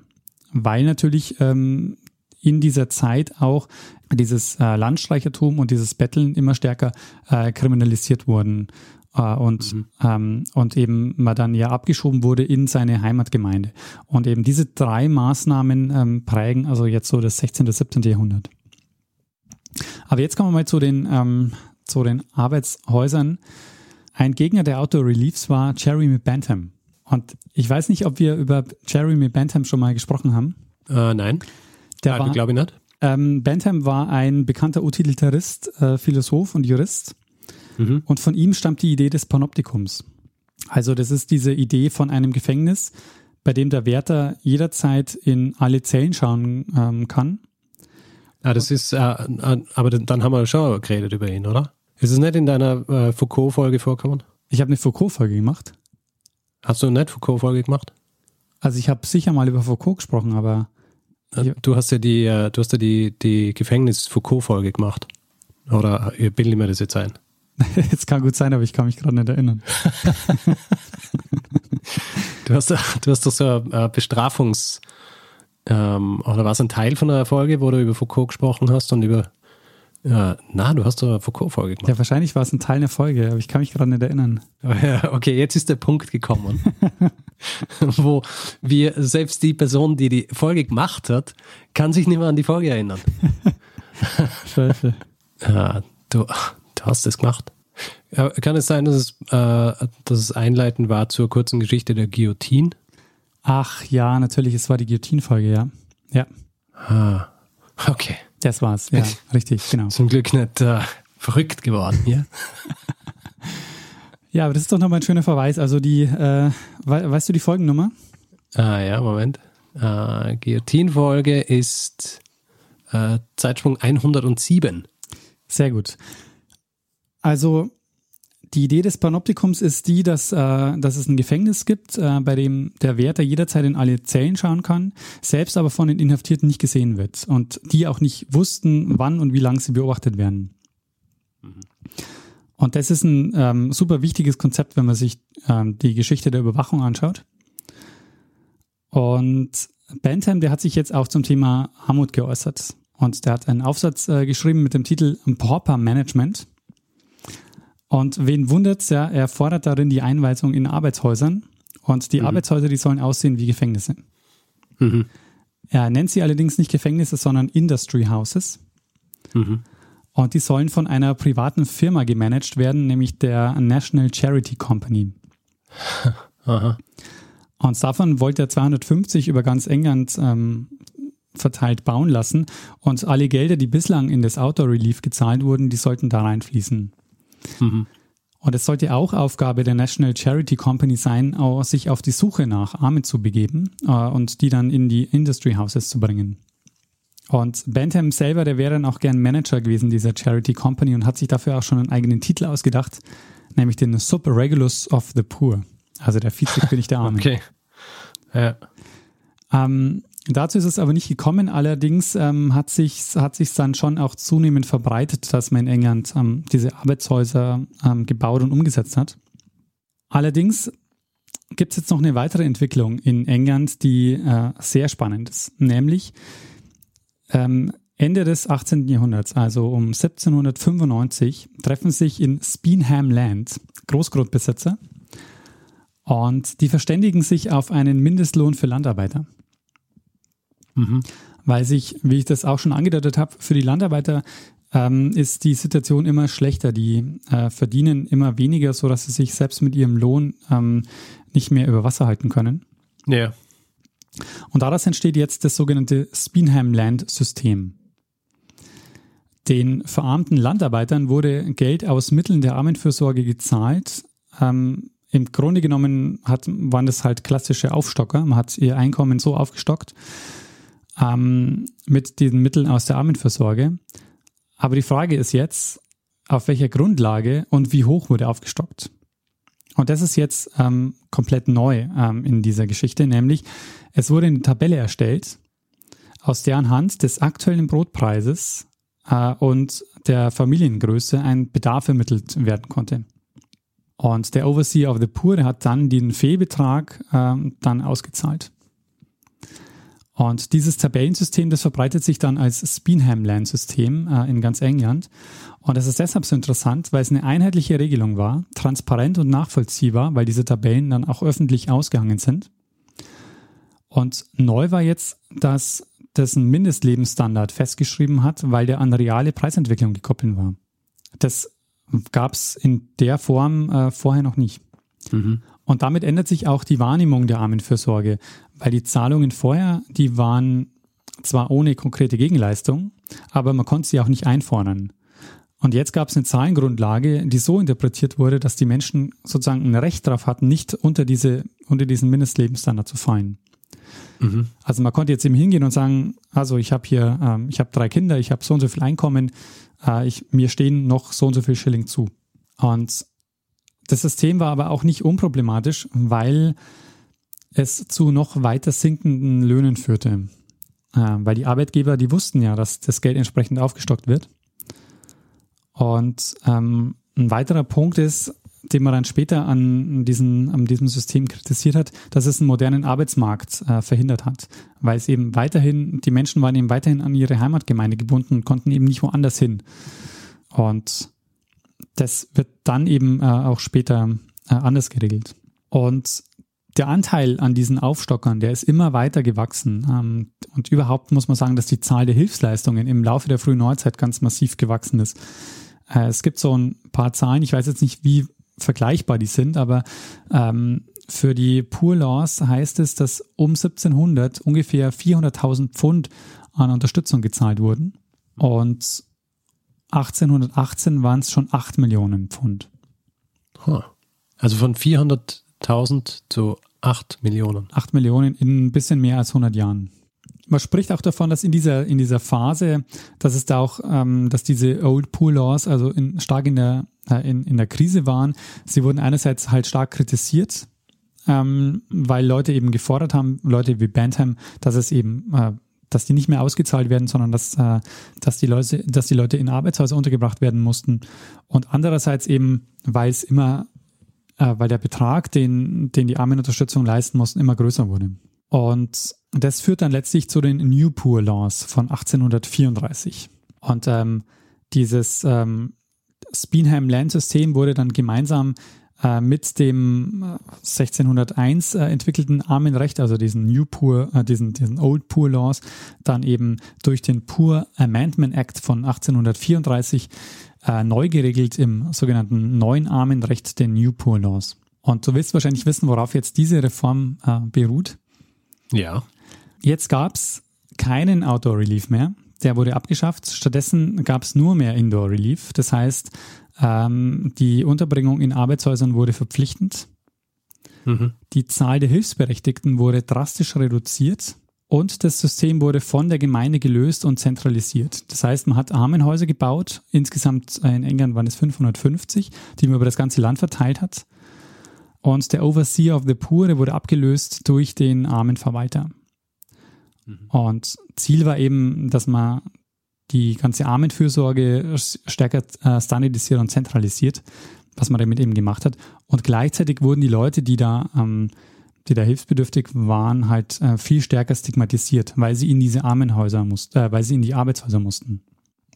Weil natürlich ähm, in dieser Zeit auch dieses äh, Landstreichertum und dieses Betteln immer stärker äh, kriminalisiert wurden äh, und, mhm. ähm, und eben man dann ja abgeschoben wurde in seine Heimatgemeinde. Und eben diese drei Maßnahmen ähm, prägen also jetzt so das 16. und 17. Jahrhundert. Aber jetzt kommen wir mal zu den, ähm, zu den Arbeitshäusern. Ein Gegner der Outdoor Reliefs war Jeremy Bentham. Und ich weiß nicht, ob wir über Jeremy Bentham schon mal gesprochen haben. Äh, nein. Der war, glaube ich nicht. Ähm, Bentham war ein bekannter Utilitarist, äh, Philosoph und Jurist. Mhm. Und von ihm stammt die Idee des Panoptikums. Also das ist diese Idee von einem Gefängnis, bei dem der Wärter jederzeit in alle Zellen schauen ähm, kann. Ah, das ist, äh, äh, aber dann haben wir schon geredet über ihn, oder? Ist es nicht in deiner äh, Foucault-Folge vorgekommen? Ich habe eine Foucault-Folge gemacht. Hast du eine Foucault-Folge gemacht? Also ich habe sicher mal über Foucault gesprochen, aber Du hast ja die, äh, du hast ja die, die Gefängnis-Foucault-Folge gemacht. Oder bilde ich mir das jetzt ein? Es kann gut sein, aber ich kann mich gerade nicht erinnern. du, hast, du hast doch so ein Bestrafungs- ähm, oder war es ein Teil von der Folge, wo du über Foucault gesprochen hast und über ja, na, du hast doch eine Foucault-Folge gemacht. Ja, wahrscheinlich war es ein Teil der Folge, aber ich kann mich gerade nicht erinnern. okay, jetzt ist der Punkt gekommen, wo wir, selbst die Person, die die Folge gemacht hat, kann sich nicht mehr an die Folge erinnern. Scheiße. Ja, du, du hast es gemacht. Kann es sein, dass es, äh, dass es einleitend war zur kurzen Geschichte der Guillotine? Ach ja, natürlich, es war die Guillotine-Folge, ja. Ja. Ah, okay. Das war's, ja, richtig, genau. Zum Glück nicht äh, verrückt geworden hier. ja, aber das ist doch nochmal ein schöner Verweis. Also die, äh, we weißt du die Folgennummer? Ah ja, Moment. Äh, Guillotine-Folge ist äh, Zeitsprung 107. Sehr gut. Also die Idee des Panoptikums ist die, dass, äh, dass es ein Gefängnis gibt, äh, bei dem der Wärter jederzeit in alle Zellen schauen kann, selbst aber von den Inhaftierten nicht gesehen wird und die auch nicht wussten, wann und wie lange sie beobachtet werden. Mhm. Und das ist ein ähm, super wichtiges Konzept, wenn man sich ähm, die Geschichte der Überwachung anschaut. Und Bentham, der hat sich jetzt auch zum Thema Armut geäußert. Und der hat einen Aufsatz äh, geschrieben mit dem Titel Pauper Management. Und wen wundert's, ja, er fordert darin die Einweisung in Arbeitshäusern. Und die mhm. Arbeitshäuser, die sollen aussehen wie Gefängnisse. Mhm. Er nennt sie allerdings nicht Gefängnisse, sondern Industry Houses. Mhm. Und die sollen von einer privaten Firma gemanagt werden, nämlich der National Charity Company. Aha. Und davon wollte er 250 über ganz England ähm, verteilt bauen lassen. Und alle Gelder, die bislang in das Outdoor Relief gezahlt wurden, die sollten da reinfließen. Mhm. Und es sollte auch Aufgabe der National Charity Company sein, sich auf die Suche nach Armen zu begeben äh, und die dann in die Industry Houses zu bringen. Und Bentham selber, der wäre dann auch gern Manager gewesen dieser Charity Company und hat sich dafür auch schon einen eigenen Titel ausgedacht, nämlich den Super Regulus of the Poor. Also der Vizekönig der Armen. Okay. Ja. Ähm, Dazu ist es aber nicht gekommen. Allerdings ähm, hat sich hat sich dann schon auch zunehmend verbreitet, dass man in England ähm, diese Arbeitshäuser ähm, gebaut und umgesetzt hat. Allerdings gibt es jetzt noch eine weitere Entwicklung in England, die äh, sehr spannend ist, nämlich ähm, Ende des 18. Jahrhunderts, also um 1795, treffen sich in Speenham Land Großgrundbesitzer und die verständigen sich auf einen Mindestlohn für Landarbeiter. Mhm. Weil sich, wie ich das auch schon angedeutet habe, für die Landarbeiter ähm, ist die Situation immer schlechter. Die äh, verdienen immer weniger, sodass sie sich selbst mit ihrem Lohn ähm, nicht mehr über Wasser halten können. Ja. Und daraus entsteht jetzt das sogenannte Speenham Land System. Den verarmten Landarbeitern wurde Geld aus Mitteln der Armenfürsorge gezahlt. Ähm, Im Grunde genommen hat, waren das halt klassische Aufstocker. Man hat ihr Einkommen so aufgestockt, ähm, mit diesen Mitteln aus der Armenversorge. Aber die Frage ist jetzt, auf welcher Grundlage und wie hoch wurde aufgestockt. Und das ist jetzt ähm, komplett neu ähm, in dieser Geschichte, nämlich es wurde eine Tabelle erstellt, aus der anhand des aktuellen Brotpreises äh, und der Familiengröße ein Bedarf ermittelt werden konnte. Und der Overseer of the Poor hat dann den Fehlbetrag äh, dann ausgezahlt. Und dieses Tabellensystem, das verbreitet sich dann als Spinham-Land-System äh, in ganz England. Und das ist deshalb so interessant, weil es eine einheitliche Regelung war, transparent und nachvollziehbar, weil diese Tabellen dann auch öffentlich ausgehangen sind. Und neu war jetzt, dass das einen Mindestlebensstandard festgeschrieben hat, weil der an reale Preisentwicklung gekoppelt war. Das gab es in der Form äh, vorher noch nicht. Mhm. Und damit ändert sich auch die Wahrnehmung der Armenfürsorge, weil die Zahlungen vorher, die waren zwar ohne konkrete Gegenleistung, aber man konnte sie auch nicht einfordern. Und jetzt gab es eine Zahlengrundlage, die so interpretiert wurde, dass die Menschen sozusagen ein Recht darauf hatten, nicht unter, diese, unter diesen Mindestlebensstandard zu fallen. Mhm. Also man konnte jetzt eben hingehen und sagen, also ich habe hier, ähm, ich habe drei Kinder, ich habe so und so viel Einkommen, äh, ich, mir stehen noch so und so viel Schilling zu. Und das System war aber auch nicht unproblematisch, weil es zu noch weiter sinkenden Löhnen führte. Äh, weil die Arbeitgeber, die wussten ja, dass das Geld entsprechend aufgestockt wird. Und ähm, ein weiterer Punkt ist, den man dann später an, diesen, an diesem System kritisiert hat, dass es einen modernen Arbeitsmarkt äh, verhindert hat. Weil es eben weiterhin, die Menschen waren eben weiterhin an ihre Heimatgemeinde gebunden und konnten eben nicht woanders hin. Und das wird dann eben äh, auch später äh, anders geregelt. Und der Anteil an diesen Aufstockern, der ist immer weiter gewachsen. Ähm, und überhaupt muss man sagen, dass die Zahl der Hilfsleistungen im Laufe der frühen Neuzeit ganz massiv gewachsen ist. Äh, es gibt so ein paar Zahlen, ich weiß jetzt nicht, wie vergleichbar die sind, aber ähm, für die Poor Laws heißt es, dass um 1700 ungefähr 400.000 Pfund an Unterstützung gezahlt wurden. Und 1818 waren es schon 8 Millionen Pfund. Also von 400.000 zu 8 Millionen. 8 Millionen in ein bisschen mehr als 100 Jahren. Man spricht auch davon, dass in dieser, in dieser Phase, dass es da auch, ähm, dass diese Old Poor Laws also in, stark in der, äh, in, in der Krise waren. Sie wurden einerseits halt stark kritisiert, ähm, weil Leute eben gefordert haben, Leute wie Bantam, dass es eben äh, dass die nicht mehr ausgezahlt werden, sondern dass, äh, dass, die Leute, dass die Leute in Arbeitshäuser untergebracht werden mussten. Und andererseits eben, weil es immer, äh, weil der Betrag, den, den die Armenunterstützung leisten mussten, immer größer wurde. Und das führt dann letztlich zu den New Poor Laws von 1834. Und ähm, dieses ähm, Spinham Land System wurde dann gemeinsam äh, mit dem 1601 äh, äh, entwickelten Armenrecht, also diesen New Poor, äh, diesen, diesen Old Poor Laws, dann eben durch den Poor Amendment Act von 1834 äh, neu geregelt im sogenannten neuen Armenrecht, den New Poor Laws. Und du willst wahrscheinlich wissen, worauf jetzt diese Reform äh, beruht. Ja. Jetzt gab es keinen Outdoor Relief mehr. Der wurde abgeschafft. Stattdessen gab es nur mehr Indoor Relief. Das heißt, ähm, die Unterbringung in Arbeitshäusern wurde verpflichtend. Mhm. Die Zahl der Hilfsberechtigten wurde drastisch reduziert und das System wurde von der Gemeinde gelöst und zentralisiert. Das heißt, man hat Armenhäuser gebaut. Insgesamt äh, in England waren es 550, die man über das ganze Land verteilt hat. Und der Overseer of the Poor wurde abgelöst durch den Armenverwalter. Mhm. Und Ziel war eben, dass man die ganze Armenfürsorge stärker äh, standardisiert und zentralisiert, was man damit eben gemacht hat. Und gleichzeitig wurden die Leute, die da, ähm, die da hilfsbedürftig waren, halt äh, viel stärker stigmatisiert, weil sie in diese Armenhäuser mussten, äh, weil sie in die Arbeitshäuser mussten.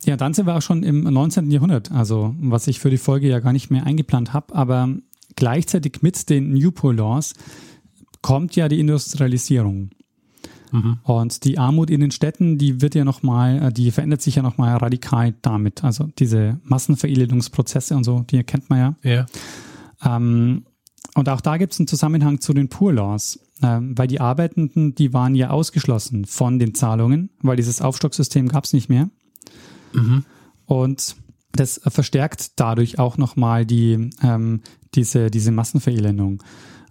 Ja, dann sind wir auch schon im 19. Jahrhundert, also was ich für die Folge ja gar nicht mehr eingeplant habe, aber gleichzeitig mit den Newport Laws kommt ja die Industrialisierung. Mhm. Und die Armut in den Städten, die wird ja nochmal, äh, die verändert sich ja nochmal radikal damit. Also diese Massenveredelungsprozesse und so, die kennt man ja. Ja. Ähm, und auch da gibt es einen Zusammenhang zu den Poor Laws, ähm, weil die Arbeitenden, die waren ja ausgeschlossen von den Zahlungen, weil dieses Aufstocksystem gab es nicht mehr. Mhm. Und das verstärkt dadurch auch nochmal die, ähm, diese, diese Massenverelendung.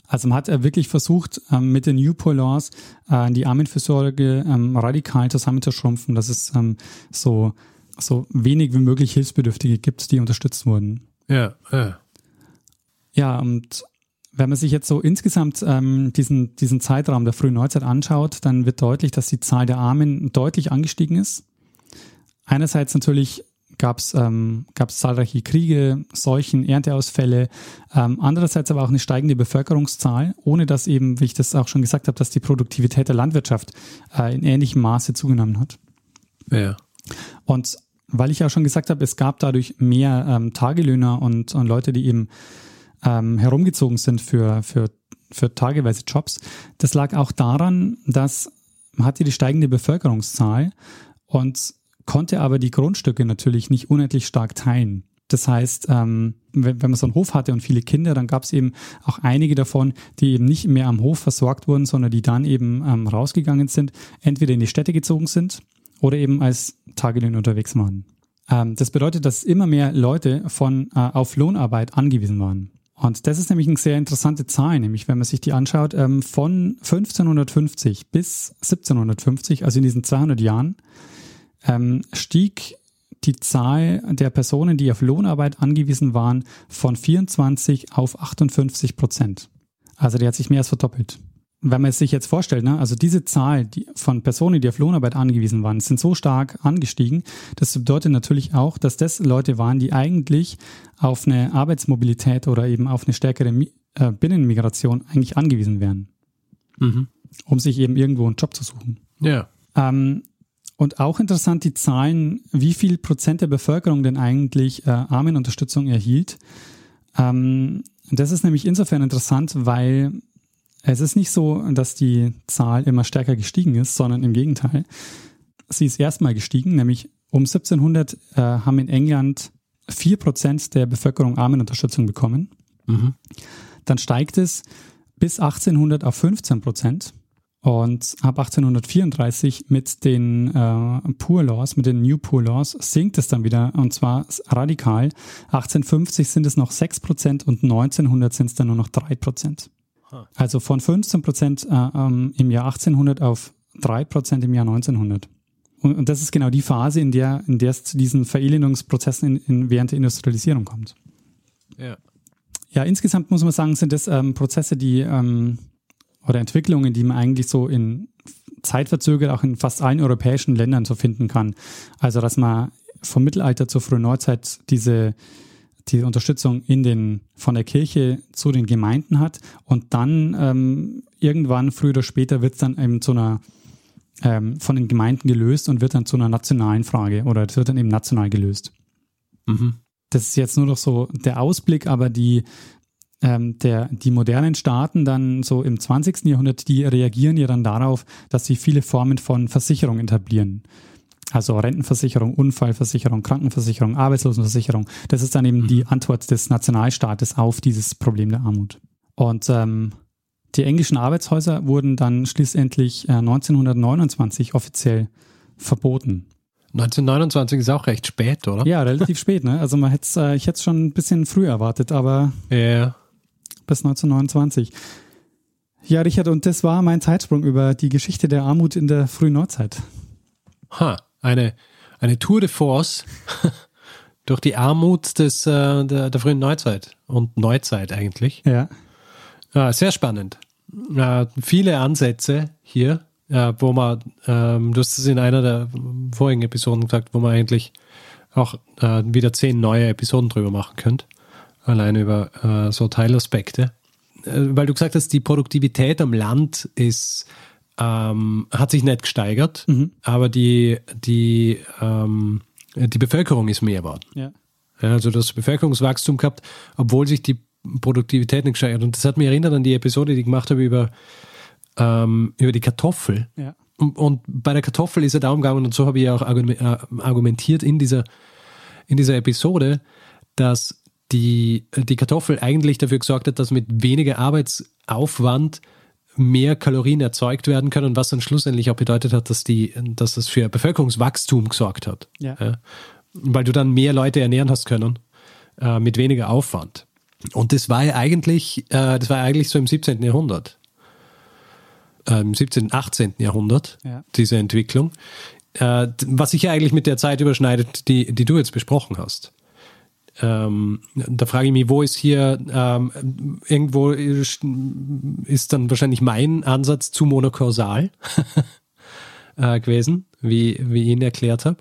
Also man hat äh, wirklich versucht, ähm, mit den New Laws äh, die Armenfürsorge ähm, radikal zusammenzuschrumpfen, dass es ähm, so so wenig wie möglich Hilfsbedürftige gibt, die unterstützt wurden. Ja, ja. Ja, und wenn man sich jetzt so insgesamt ähm, diesen, diesen Zeitraum der frühen Neuzeit anschaut, dann wird deutlich, dass die Zahl der Armen deutlich angestiegen ist. Einerseits natürlich gab es ähm, gab's zahlreiche Kriege, Seuchen, Ernteausfälle, ähm, andererseits aber auch eine steigende Bevölkerungszahl, ohne dass eben, wie ich das auch schon gesagt habe, dass die Produktivität der Landwirtschaft äh, in ähnlichem Maße zugenommen hat. Ja. Und weil ich ja schon gesagt habe, es gab dadurch mehr ähm, Tagelöhner und, und Leute, die eben ähm, herumgezogen sind für, für, für tageweise Jobs. Das lag auch daran, dass man hatte die steigende Bevölkerungszahl und konnte aber die Grundstücke natürlich nicht unendlich stark teilen. Das heißt, ähm, wenn, wenn man so einen Hof hatte und viele Kinder, dann gab es eben auch einige davon, die eben nicht mehr am Hof versorgt wurden, sondern die dann eben ähm, rausgegangen sind, entweder in die Städte gezogen sind oder eben als Tagelöhner unterwegs waren. Ähm, das bedeutet, dass immer mehr Leute von äh, auf Lohnarbeit angewiesen waren. Und das ist nämlich eine sehr interessante Zahl, nämlich wenn man sich die anschaut, ähm, von 1550 bis 1750, also in diesen 200 Jahren, ähm, stieg die Zahl der Personen, die auf Lohnarbeit angewiesen waren, von 24 auf 58 Prozent. Also die hat sich mehr als verdoppelt. Wenn man es sich jetzt vorstellt, ne, also diese Zahl die von Personen, die auf Lohnarbeit angewiesen waren, sind so stark angestiegen, das bedeutet natürlich auch, dass das Leute waren, die eigentlich auf eine Arbeitsmobilität oder eben auf eine stärkere äh, Binnenmigration eigentlich angewiesen wären, mhm. um sich eben irgendwo einen Job zu suchen. Ja. Ähm, und auch interessant die Zahlen, wie viel Prozent der Bevölkerung denn eigentlich äh, Armenunterstützung erhielt. Ähm, das ist nämlich insofern interessant, weil es ist nicht so, dass die Zahl immer stärker gestiegen ist, sondern im Gegenteil. Sie ist erstmal gestiegen, nämlich um 1700 äh, haben in England vier Prozent der Bevölkerung Armenunterstützung bekommen. Mhm. Dann steigt es bis 1800 auf 15 Prozent. Und ab 1834 mit den äh, Poor Laws, mit den New Poor Laws, sinkt es dann wieder und zwar radikal. 1850 sind es noch 6 Prozent und 1900 sind es dann nur noch 3 Prozent. Also von 15 Prozent äh, ähm, im Jahr 1800 auf 3 Prozent im Jahr 1900. Und, und, das ist genau die Phase, in der, in der es zu diesen Verelendungsprozessen in, in, während der Industrialisierung kommt. Ja. Ja, insgesamt muss man sagen, sind das ähm, Prozesse, die ähm, oder Entwicklungen, die man eigentlich so in zeitverzögert auch in fast allen europäischen Ländern so finden kann. Also, dass man vom Mittelalter zur frühen Neuzeit diese, diese Unterstützung in den, von der Kirche zu den Gemeinden hat und dann ähm, irgendwann, früher oder später, wird es dann eben zu einer ähm, von den Gemeinden gelöst und wird dann zu einer nationalen Frage oder es wird dann eben national gelöst. Mhm. Das ist jetzt nur noch so der Ausblick, aber die, ähm, der, die modernen Staaten dann so im 20. Jahrhundert, die reagieren ja dann darauf, dass sie viele Formen von Versicherung etablieren. Also Rentenversicherung, Unfallversicherung, Krankenversicherung, Arbeitslosenversicherung. Das ist dann eben mhm. die Antwort des Nationalstaates auf dieses Problem der Armut. Und ähm, die englischen Arbeitshäuser wurden dann schließlich äh, 1929 offiziell verboten. 1929 ist auch recht spät, oder? Ja, relativ spät. Ne? Also man hätte äh, ich hätte es schon ein bisschen früher erwartet, aber ja bis 1929. Ja, Richard, und das war mein Zeitsprung über die Geschichte der Armut in der frühen Neuzeit. Ha, eine, eine Tour de Force durch die Armut des, äh, der, der, frühen Neuzeit und Neuzeit eigentlich. Ja. ja sehr spannend. Äh, viele Ansätze hier, äh, wo man, ähm, du hast es in einer der vorigen Episoden gesagt, wo man eigentlich auch äh, wieder zehn neue Episoden drüber machen könnte allein über äh, so Teilaspekte. Äh, weil du gesagt hast, die Produktivität am Land ist, ähm, hat sich nicht gesteigert, mhm. aber die, die, ähm, die Bevölkerung ist mehr geworden. Ja. Ja, also das Bevölkerungswachstum gehabt, obwohl sich die Produktivität nicht gesteigert. Und das hat mich erinnert an die Episode, die ich gemacht habe über, ähm, über die Kartoffel. Ja. Und, und, bei der Kartoffel ist es darum gegangen, und so habe ich auch äh, argumentiert in dieser, in dieser Episode, dass die, die Kartoffel eigentlich dafür gesorgt hat, dass mit weniger Arbeitsaufwand mehr Kalorien erzeugt werden können, was dann schlussendlich auch bedeutet hat, dass, die, dass das für Bevölkerungswachstum gesorgt hat. Ja. Ja, weil du dann mehr Leute ernähren hast können äh, mit weniger Aufwand. Und das war ja eigentlich, äh, das war eigentlich so im 17. Jahrhundert. Äh, Im 17., 18. Jahrhundert, ja. diese Entwicklung. äh, was sich ja eigentlich mit der Zeit überschneidet, die, die du jetzt besprochen hast. Ähm, da frage ich mich, wo ist hier ähm, irgendwo ist, dann wahrscheinlich mein Ansatz zu monokausal äh, gewesen, wie, wie ich ihn erklärt habe.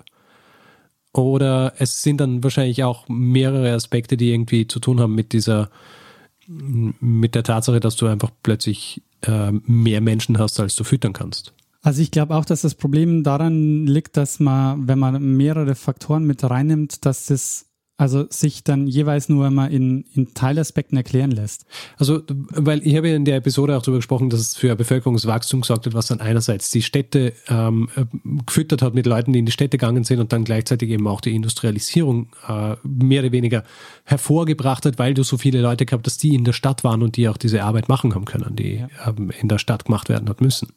Oder es sind dann wahrscheinlich auch mehrere Aspekte, die irgendwie zu tun haben mit dieser, mit der Tatsache, dass du einfach plötzlich äh, mehr Menschen hast, als du füttern kannst. Also ich glaube auch, dass das Problem daran liegt, dass man, wenn man mehrere Faktoren mit reinnimmt, dass das also sich dann jeweils nur immer in, in Teilaspekten erklären lässt. Also, weil ich habe ja in der Episode auch darüber gesprochen, dass es für Bevölkerungswachstum gesorgt hat, was dann einerseits die Städte ähm, gefüttert hat mit Leuten, die in die Städte gegangen sind und dann gleichzeitig eben auch die Industrialisierung äh, mehr oder weniger hervorgebracht hat, weil du so viele Leute gehabt hast, die in der Stadt waren und die auch diese Arbeit machen haben können, die ja. ähm, in der Stadt gemacht werden hat müssen.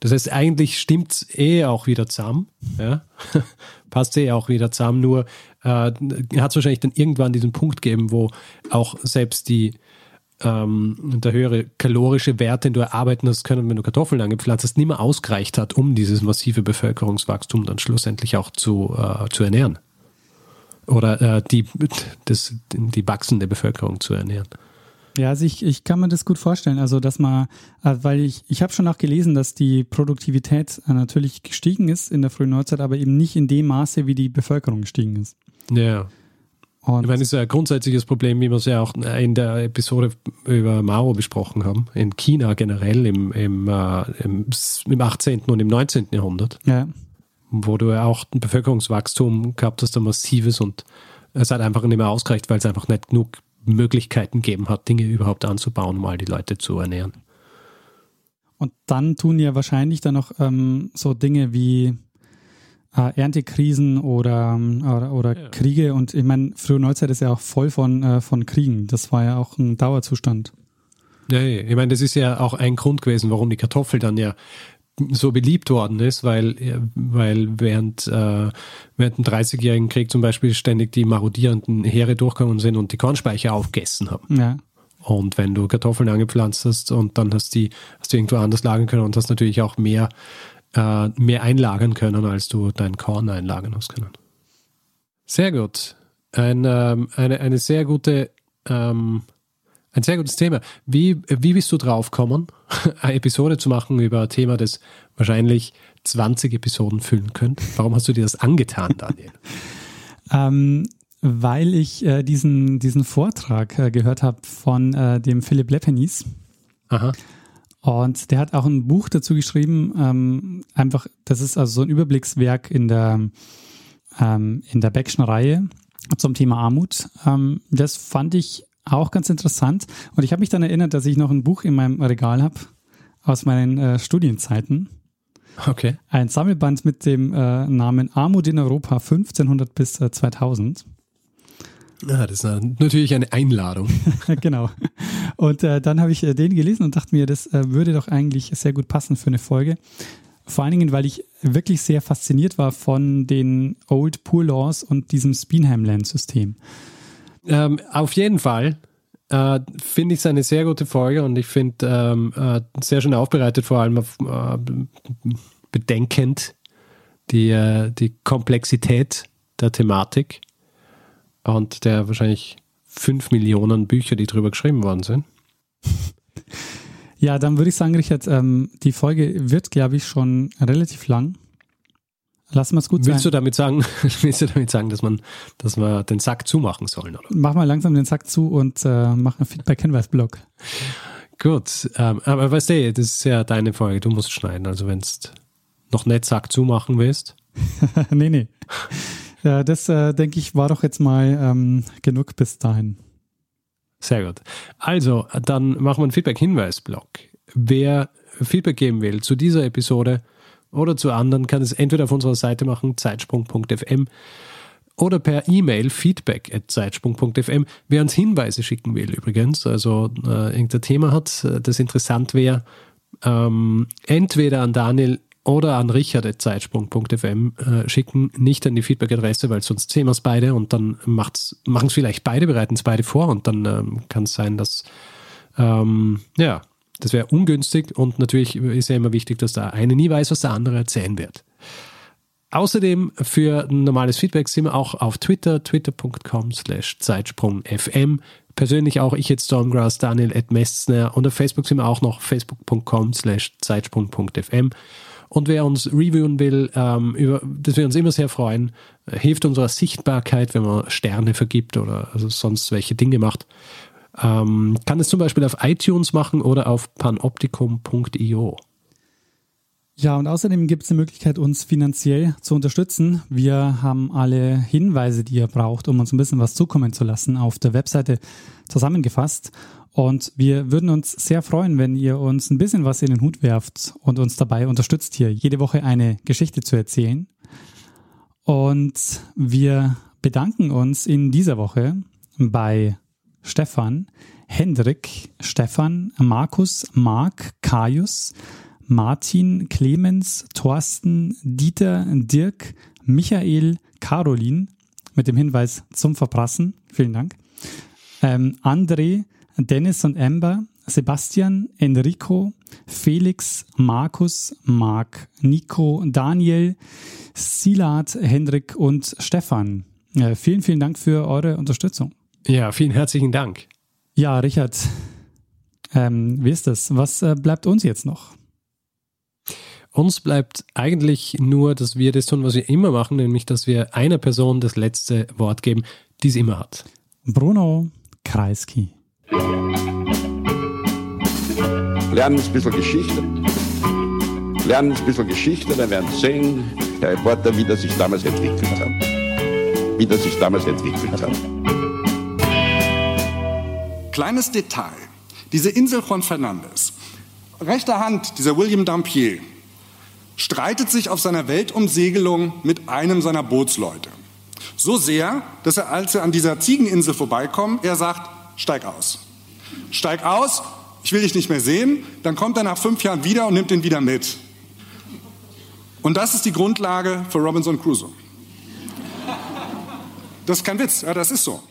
Das heißt, eigentlich stimmt es eh auch wieder zusammen. Ja? Passt eh auch wieder zusammen, nur äh, hat es wahrscheinlich dann irgendwann diesen Punkt gegeben, wo auch selbst die ähm, der höhere kalorische Wert, den du erarbeiten hast können, wenn du Kartoffeln angepflanzt hast, nicht mehr ausgereicht hat, um dieses massive Bevölkerungswachstum dann schlussendlich auch zu, äh, zu ernähren. Oder äh, die, das, die wachsende Bevölkerung zu ernähren. Ja, also ich, ich kann mir das gut vorstellen. Also, dass man, äh, weil ich, ich habe schon auch gelesen, dass die Produktivität äh, natürlich gestiegen ist in der frühen Neuzeit, aber eben nicht in dem Maße, wie die Bevölkerung gestiegen ist. Ja. Und ich meine, das ist ein grundsätzliches Problem, wie wir es ja auch in der Episode über Mao besprochen haben, in China generell im, im, äh, im, im 18. und im 19. Jahrhundert. Ja. Wo du ja auch ein Bevölkerungswachstum gehabt hast, ein massives und es hat einfach nicht mehr ausgereicht, weil es einfach nicht genug Möglichkeiten gegeben hat, Dinge überhaupt anzubauen, um all die Leute zu ernähren. Und dann tun ja wahrscheinlich dann noch ähm, so Dinge wie äh, Erntekrisen oder, ähm, oder, oder ja. Kriege. Und ich meine, frühe Neuzeit ist ja auch voll von, äh, von Kriegen. Das war ja auch ein Dauerzustand. Ja, ich meine, das ist ja auch ein Grund gewesen, warum die Kartoffel dann ja so beliebt worden ist, weil, weil während, äh, während dem 30-jährigen Krieg zum Beispiel ständig die marodierenden Heere durchgekommen sind und die Kornspeicher aufgegessen haben. Ja. Und wenn du Kartoffeln angepflanzt hast und dann hast die, hast du irgendwo anders lagern können und hast natürlich auch mehr, äh, mehr einlagern können, als du dein Korn einlagern hast können. Sehr gut. Ein, ähm, eine, eine sehr gute ähm, ein sehr gutes Thema. Wie, wie bist du drauf gekommen, eine Episode zu machen über ein Thema, das wahrscheinlich 20 Episoden füllen könnte? Warum hast du dir das angetan, Daniel? ähm, weil ich äh, diesen, diesen Vortrag äh, gehört habe von äh, dem Philipp Lepenis. Aha. Und der hat auch ein Buch dazu geschrieben, ähm, einfach, das ist also so ein Überblickswerk in der, ähm, in der Beckschen Reihe zum Thema Armut. Ähm, das fand ich auch ganz interessant. Und ich habe mich dann erinnert, dass ich noch ein Buch in meinem Regal habe aus meinen äh, Studienzeiten. Okay. Ein Sammelband mit dem äh, Namen Armut in Europa 1500 bis äh, 2000. Ja, das ist natürlich eine Einladung. genau. Und äh, dann habe ich äh, den gelesen und dachte mir, das äh, würde doch eigentlich sehr gut passen für eine Folge. Vor allen Dingen, weil ich wirklich sehr fasziniert war von den Old Poor Laws und diesem Speenham-Land-System. Ähm, auf jeden Fall äh, finde ich es eine sehr gute Folge und ich finde ähm, äh, sehr schön aufbereitet, vor allem auf, äh, bedenkend die, äh, die Komplexität der Thematik und der wahrscheinlich fünf Millionen Bücher, die drüber geschrieben worden sind. Ja, dann würde ich sagen, Richard, ähm, die Folge wird, glaube ich, schon relativ lang. Lassen wir es gut willst sein. Du damit sagen, willst du damit sagen, dass man, dass wir den Sack zumachen sollen? Oder? Mach mal langsam den Sack zu und äh, mach einen Feedback-Hinweis-Blog. Gut, ähm, aber weißt du, das ist ja deine Folge, du musst schneiden. Also wenn du noch nicht Sack zumachen willst. nee, nee. Ja, das äh, denke ich war doch jetzt mal ähm, genug bis dahin. Sehr gut. Also, dann machen wir einen Feedback-Hinweis-Blog. Wer Feedback geben will zu dieser Episode, oder zu anderen kann es entweder auf unserer Seite machen, zeitsprung.fm, oder per E-Mail feedback at zeitsprung.fm. Wer uns Hinweise schicken will übrigens, also äh, irgendein Thema hat, äh, das interessant wäre, ähm, entweder an Daniel oder an richard.zeitsprung.fm äh, schicken, nicht an die Feedback-Adresse, weil sonst sehen wir es beide und dann machen es vielleicht beide, bereiten es beide vor und dann ähm, kann es sein, dass ähm, ja, das wäre ungünstig und natürlich ist ja immer wichtig, dass der eine nie weiß, was der andere erzählen wird. Außerdem für normales Feedback sind wir auch auf Twitter, twitter.com slash Zeitsprung.fm. Persönlich auch ich jetzt Stormgrass, Daniel Ed Messner und auf Facebook sind wir auch noch facebook.com slash Zeitsprung.fm. Und wer uns reviewen will, ähm, über, das wir uns immer sehr freuen, hilft unserer Sichtbarkeit, wenn man Sterne vergibt oder also sonst welche Dinge macht. Ähm, kann es zum Beispiel auf iTunes machen oder auf panoptikum.io. Ja, und außerdem gibt es die Möglichkeit, uns finanziell zu unterstützen. Wir haben alle Hinweise, die ihr braucht, um uns ein bisschen was zukommen zu lassen, auf der Webseite zusammengefasst. Und wir würden uns sehr freuen, wenn ihr uns ein bisschen was in den Hut werft und uns dabei unterstützt, hier jede Woche eine Geschichte zu erzählen. Und wir bedanken uns in dieser Woche bei Stefan, Hendrik, Stefan, Markus, Mark, Kaius, Martin, Clemens, Thorsten, Dieter, Dirk, Michael, Caroline mit dem Hinweis zum Verprassen. Vielen Dank. Ähm, André, Dennis und Amber, Sebastian, Enrico, Felix, Markus, Marc, Nico, Daniel, Silat, Hendrik und Stefan. Äh, vielen, vielen Dank für eure Unterstützung. Ja, vielen herzlichen Dank. Ja, Richard, ähm, wie ist das? Was äh, bleibt uns jetzt noch? Uns bleibt eigentlich nur, dass wir das tun, was wir immer machen, nämlich, dass wir einer Person das letzte Wort geben, die es immer hat. Bruno Kreisky. Lernen ein bisschen Geschichte. Lernen ein bisschen Geschichte, dann werden Sie sehen, Herr Reporter, wie das sich damals entwickelt hat. Wie das sich damals entwickelt hat. Kleines Detail. Diese Insel Juan Fernandez. Rechter Hand, dieser William Dampier, streitet sich auf seiner Weltumsegelung mit einem seiner Bootsleute. So sehr, dass er, als er an dieser Ziegeninsel vorbeikommt, er sagt, steig aus. Steig aus, ich will dich nicht mehr sehen. Dann kommt er nach fünf Jahren wieder und nimmt ihn wieder mit. Und das ist die Grundlage für Robinson Crusoe. Das ist kein Witz, ja, das ist so.